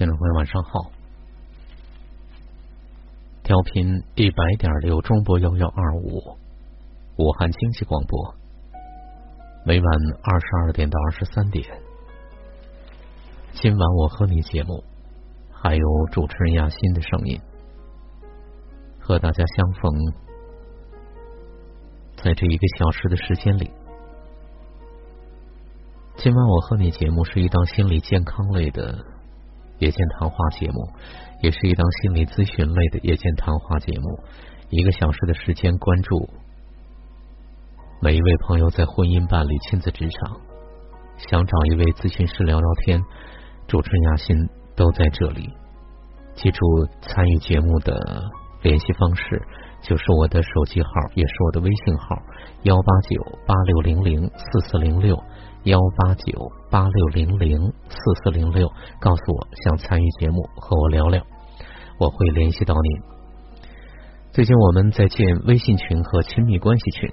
听众朋友，晚上好。调频一百点六中波幺幺二五，武汉经济广播。每晚二十二点到二十三点，今晚我和你节目，还有主持人亚欣的声音，和大家相逢，在这一个小时的时间里。今晚我和你节目是一档心理健康类的夜间谈话节目，也是一档心理咨询类的夜间谈话节目。一个小时的时间，关注每一位朋友在婚姻、伴侣、亲子、职场，想找一位咨询师聊聊天，主持人雅欣都在这里。记住参与节目的联系方式，就是我的手机号，也是我的微信号：幺八九八六零零四四零六。幺八九八六零零四四零六，告诉我想参与节目和我聊聊，我会联系到您。最近我们在建微信群和亲密关系群，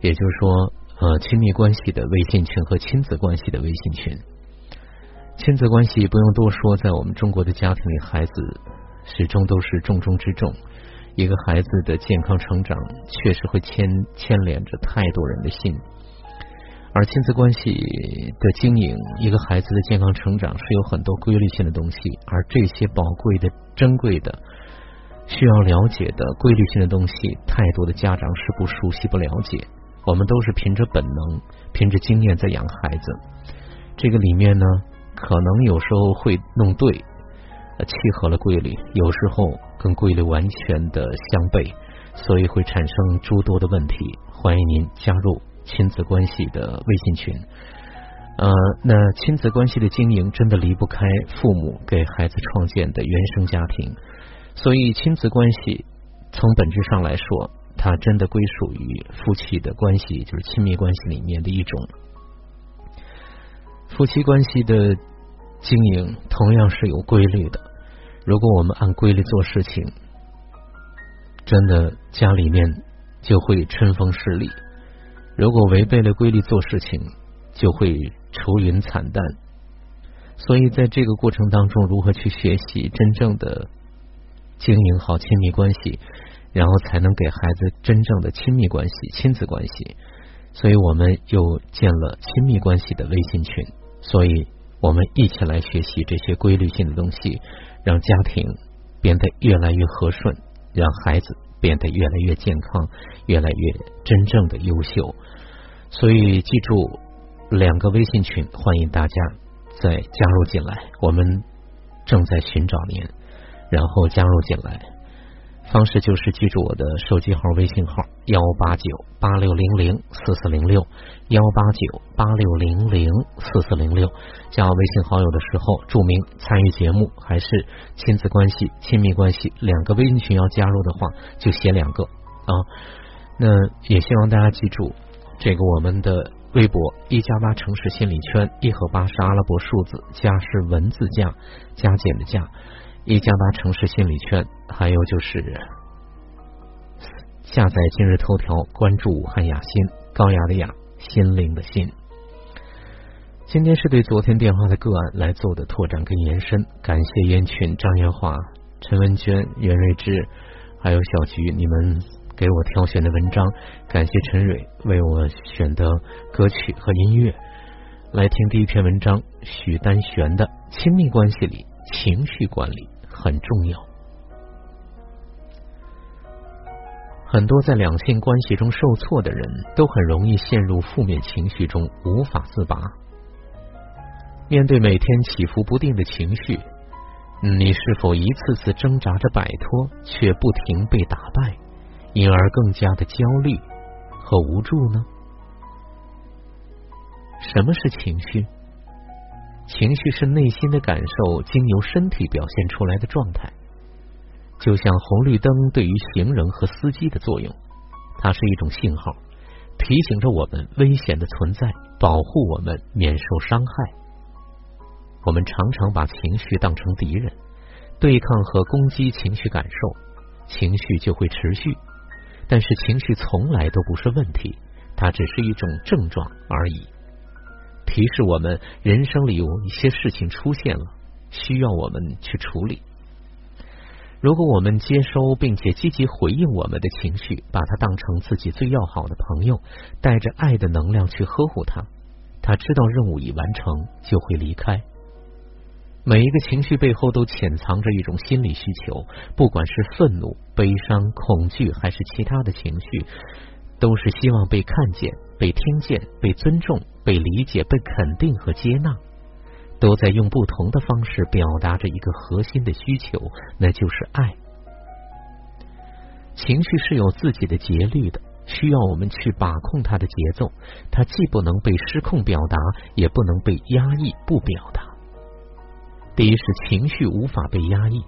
也就是说，呃，亲密关系的微信群和亲子关系的微信群。亲子关系不用多说，在我们中国的家庭里，孩子始终都是重中之重。一个孩子的健康成长，确实会牵牵连着太多人的心。而亲子关系的经营，一个孩子的健康成长是有很多规律性的东西，而这些宝贵的、珍贵的、需要了解的规律性的东西，太多的家长是不熟悉、不了解。我们都是凭着本能、凭着经验在养孩子，这个里面呢，可能有时候会弄对，契合了规律，有时候跟规律完全的相悖，所以会产生诸多的问题。欢迎您加入。亲子关系的微信群，呃，那亲子关系的经营真的离不开父母给孩子创建的原生家庭，所以亲子关系从本质上来说，它真的归属于夫妻的关系，就是亲密关系里面的一种。夫妻关系的经营同样是有规律的，如果我们按规律做事情，真的家里面就会春风十里。如果违背了规律做事情，就会愁云惨淡。所以，在这个过程当中，如何去学习真正的经营好亲密关系，然后才能给孩子真正的亲密关系、亲子关系。所以我们又建了亲密关系的微信群。所以我们一起来学习这些规律性的东西，让家庭变得越来越和顺，让孩子。变得越来越健康，越来越真正的优秀。所以记住两个微信群，欢迎大家再加入进来。我们正在寻找您，然后加入进来。方式就是记住我的手机号、微信号：幺八九八六零零四四零六，幺八九八六零零四四零六。加微信好友的时候，注明参与节目还是亲子关系、亲密关系两个微信群要加入的话，就写两个啊。那也希望大家记住，这个我们的微博一加八城市心理圈，一和八是阿拉伯数字，加是文字加，加减的加。一加八城市心理圈，还有就是下载今日头条，关注武汉雅心，高雅的雅，心灵的心。今天是对昨天电话的个案来做的拓展跟延伸，感谢烟群、张艳华、陈文娟、袁瑞芝，还有小菊，你们给我挑选的文章，感谢陈蕊为我选的歌曲和音乐。来听第一篇文章，许丹璇的《亲密关系里情绪管理》。很重要。很多在两性关系中受挫的人都很容易陷入负面情绪中，无法自拔。面对每天起伏不定的情绪，你是否一次次挣扎着摆脱，却不停被打败，因而更加的焦虑和无助呢？什么是情绪？情绪是内心的感受，经由身体表现出来的状态，就像红绿灯对于行人和司机的作用，它是一种信号，提醒着我们危险的存在，保护我们免受伤害。我们常常把情绪当成敌人，对抗和攻击情绪感受，情绪就会持续。但是情绪从来都不是问题，它只是一种症状而已。提示我们，人生里有一些事情出现了，需要我们去处理。如果我们接收并且积极回应我们的情绪，把它当成自己最要好的朋友，带着爱的能量去呵护它，他知道任务已完成，就会离开。每一个情绪背后都潜藏着一种心理需求，不管是愤怒、悲伤、恐惧，还是其他的情绪，都是希望被看见、被听见、被尊重、被理解、被肯定和接纳。都在用不同的方式表达着一个核心的需求，那就是爱。情绪是有自己的节律的，需要我们去把控它的节奏。它既不能被失控表达，也不能被压抑不表达。第一是情绪无法被压抑，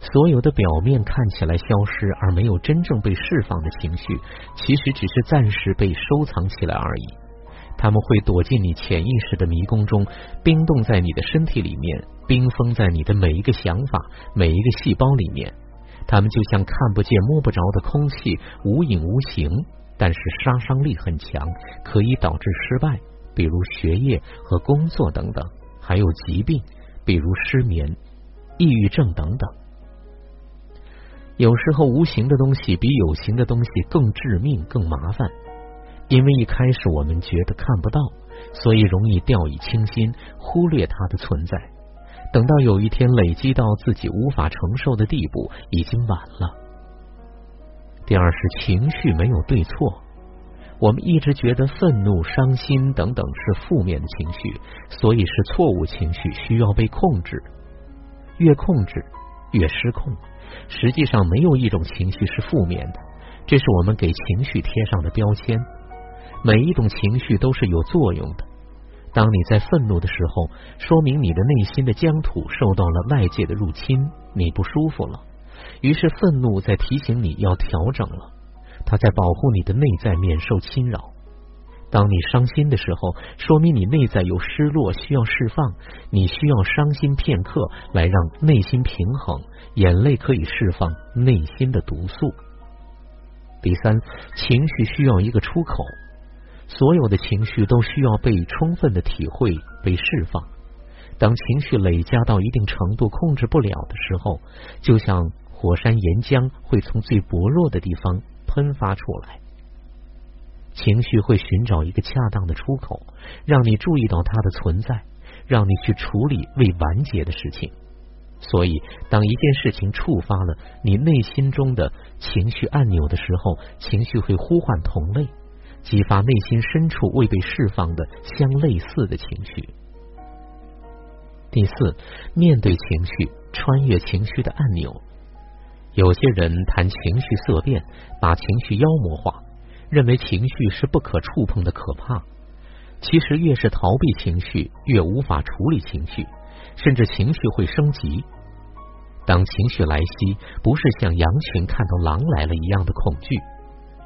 所有的表面看起来消失而没有真正被释放的情绪，其实只是暂时被收藏起来而已。他们会躲进你潜意识的迷宫中，冰冻在你的身体里面，冰封在你的每一个想法、每一个细胞里面。他们就像看不见、摸不着的空气，无影无形，但是杀伤力很强，可以导致失败，比如学业和工作等等，还有疾病，比如失眠、抑郁症等等。有时候，无形的东西比有形的东西更致命、更麻烦。因为一开始我们觉得看不到，所以容易掉以轻心，忽略它的存在。等到有一天累积到自己无法承受的地步，已经晚了。第二是情绪没有对错，我们一直觉得愤怒、伤心等等是负面的情绪，所以是错误情绪，需要被控制。越控制越失控。实际上没有一种情绪是负面的，这是我们给情绪贴上的标签。每一种情绪都是有作用的。当你在愤怒的时候，说明你的内心的疆土受到了外界的入侵，你不舒服了。于是愤怒在提醒你要调整了，它在保护你的内在免受侵扰。当你伤心的时候，说明你内在有失落需要释放，你需要伤心片刻来让内心平衡，眼泪可以释放内心的毒素。第三，情绪需要一个出口。所有的情绪都需要被充分的体会、被释放。当情绪累加到一定程度控制不了的时候，就像火山岩浆会从最薄弱的地方喷发出来。情绪会寻找一个恰当的出口，让你注意到它的存在，让你去处理未完结的事情。所以，当一件事情触发了你内心中的情绪按钮的时候，情绪会呼唤同类。激发内心深处未被释放的相类似的情绪。第四，面对情绪，穿越情绪的按钮。有些人谈情绪色变，把情绪妖魔化，认为情绪是不可触碰的可怕。其实，越是逃避情绪，越无法处理情绪，甚至情绪会升级。当情绪来袭，不是像羊群看到狼来了一样的恐惧，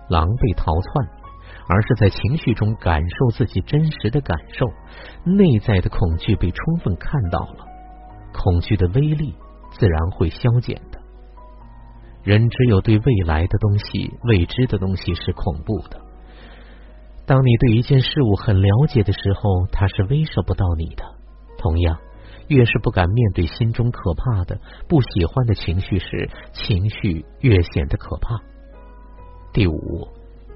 狼被逃窜。而是在情绪中感受自己真实的感受，内在的恐惧被充分看到了，恐惧的威力自然会消减。人只有对未来的东西、未知的东西是恐怖的。当你对一件事物很了解的时候，它是威慑不到你的。同样，越是不敢面对心中可怕的、不喜欢的情绪时，情绪越显得可怕。第五。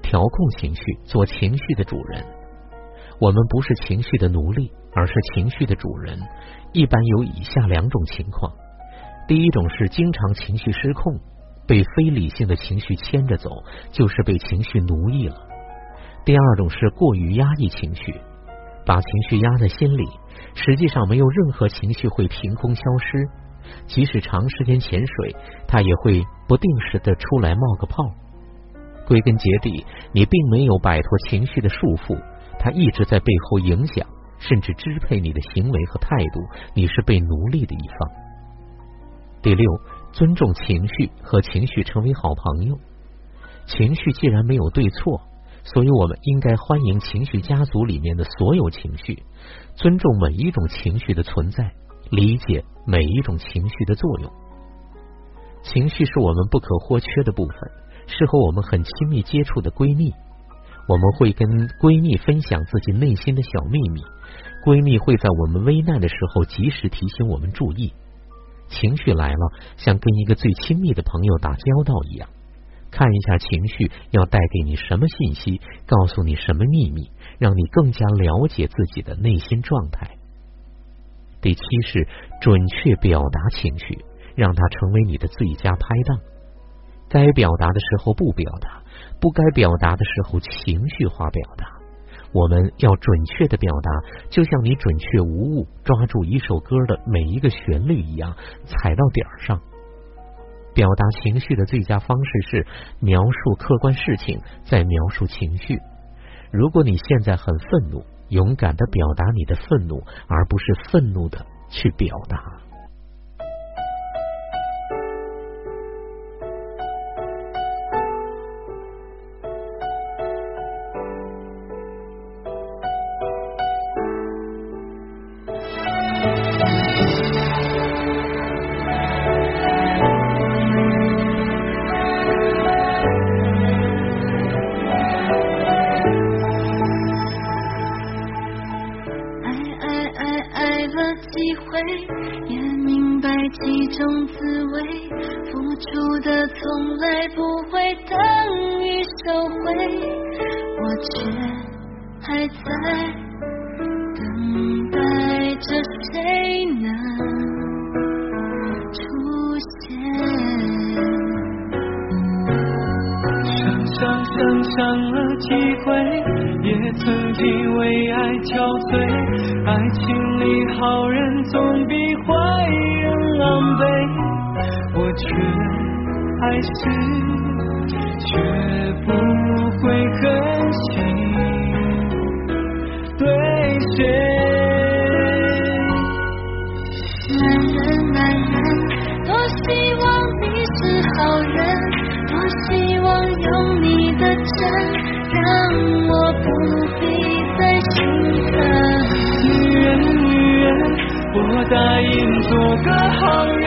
调控情绪，做情绪的主人。我们不是情绪的奴隶，而是情绪的主人。一般有以下两种情况：第一种是经常情绪失控，被非理性的情绪牵着走，就是被情绪奴役了；第二种是过于压抑情绪，把情绪压在心里，实际上没有任何情绪会凭空消失，即使长时间潜水，它也会不定时的出来冒个泡。归根结底，你并没有摆脱情绪的束缚，它一直在背后影响，甚至支配你的行为和态度。你是被奴隶的一方。第六，尊重情绪，和情绪成为好朋友。情绪既然没有对错，所以我们应该欢迎情绪家族里面的所有情绪，尊重每一种情绪的存在，理解每一种情绪的作用。情绪是我们不可或缺的部分。是和我们很亲密接触的闺蜜，我们会跟闺蜜分享自己内心的小秘密。闺蜜会在我们危难的时候及时提醒我们注意。情绪来了，像跟一个最亲密的朋友打交道一样，看一下情绪要带给你什么信息，告诉你什么秘密，让你更加了解自己的内心状态。第七是准确表达情绪，让它成为你的最佳拍档。该表达的时候不表达，不该表达的时候情绪化表达。我们要准确的表达，就像你准确无误抓住一首歌的每一个旋律一样，踩到点儿上。表达情绪的最佳方式是描述客观事情，再描述情绪。如果你现在很愤怒，勇敢的表达你的愤怒，而不是愤怒的去表达。白其中滋味，付出的从来不会等于收回，我却还在等待着谁能出现。伤伤伤伤了几回，也曾经为爱憔悴，爱情里好人总比。坏，却还是绝不会狠心对谁。男人，男人，多希望你是好人，多希望有你的真，让我不必再心疼。女人，女人。我答应做个好人，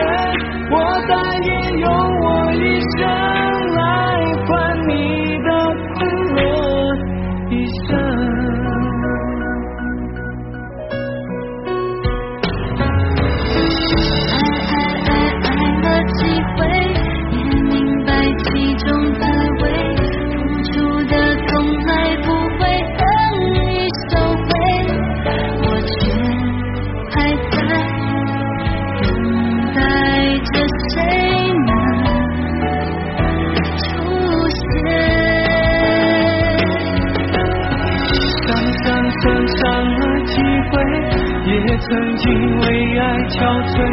也曾经为爱憔悴，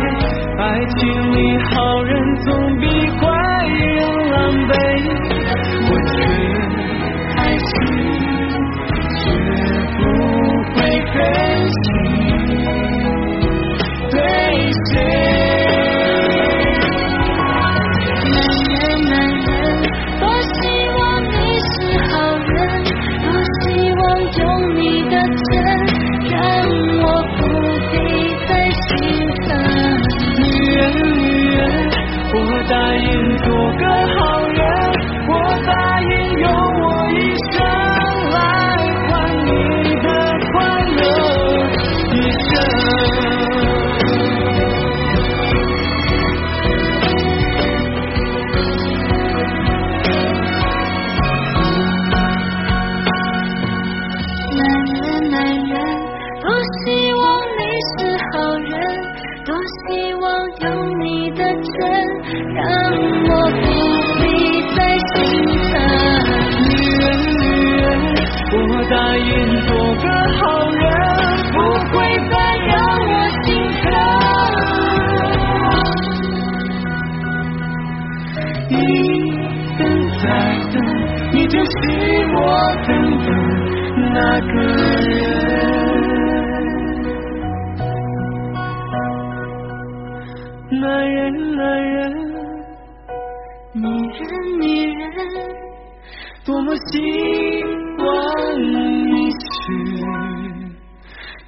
多么希。望你是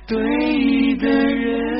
对的人。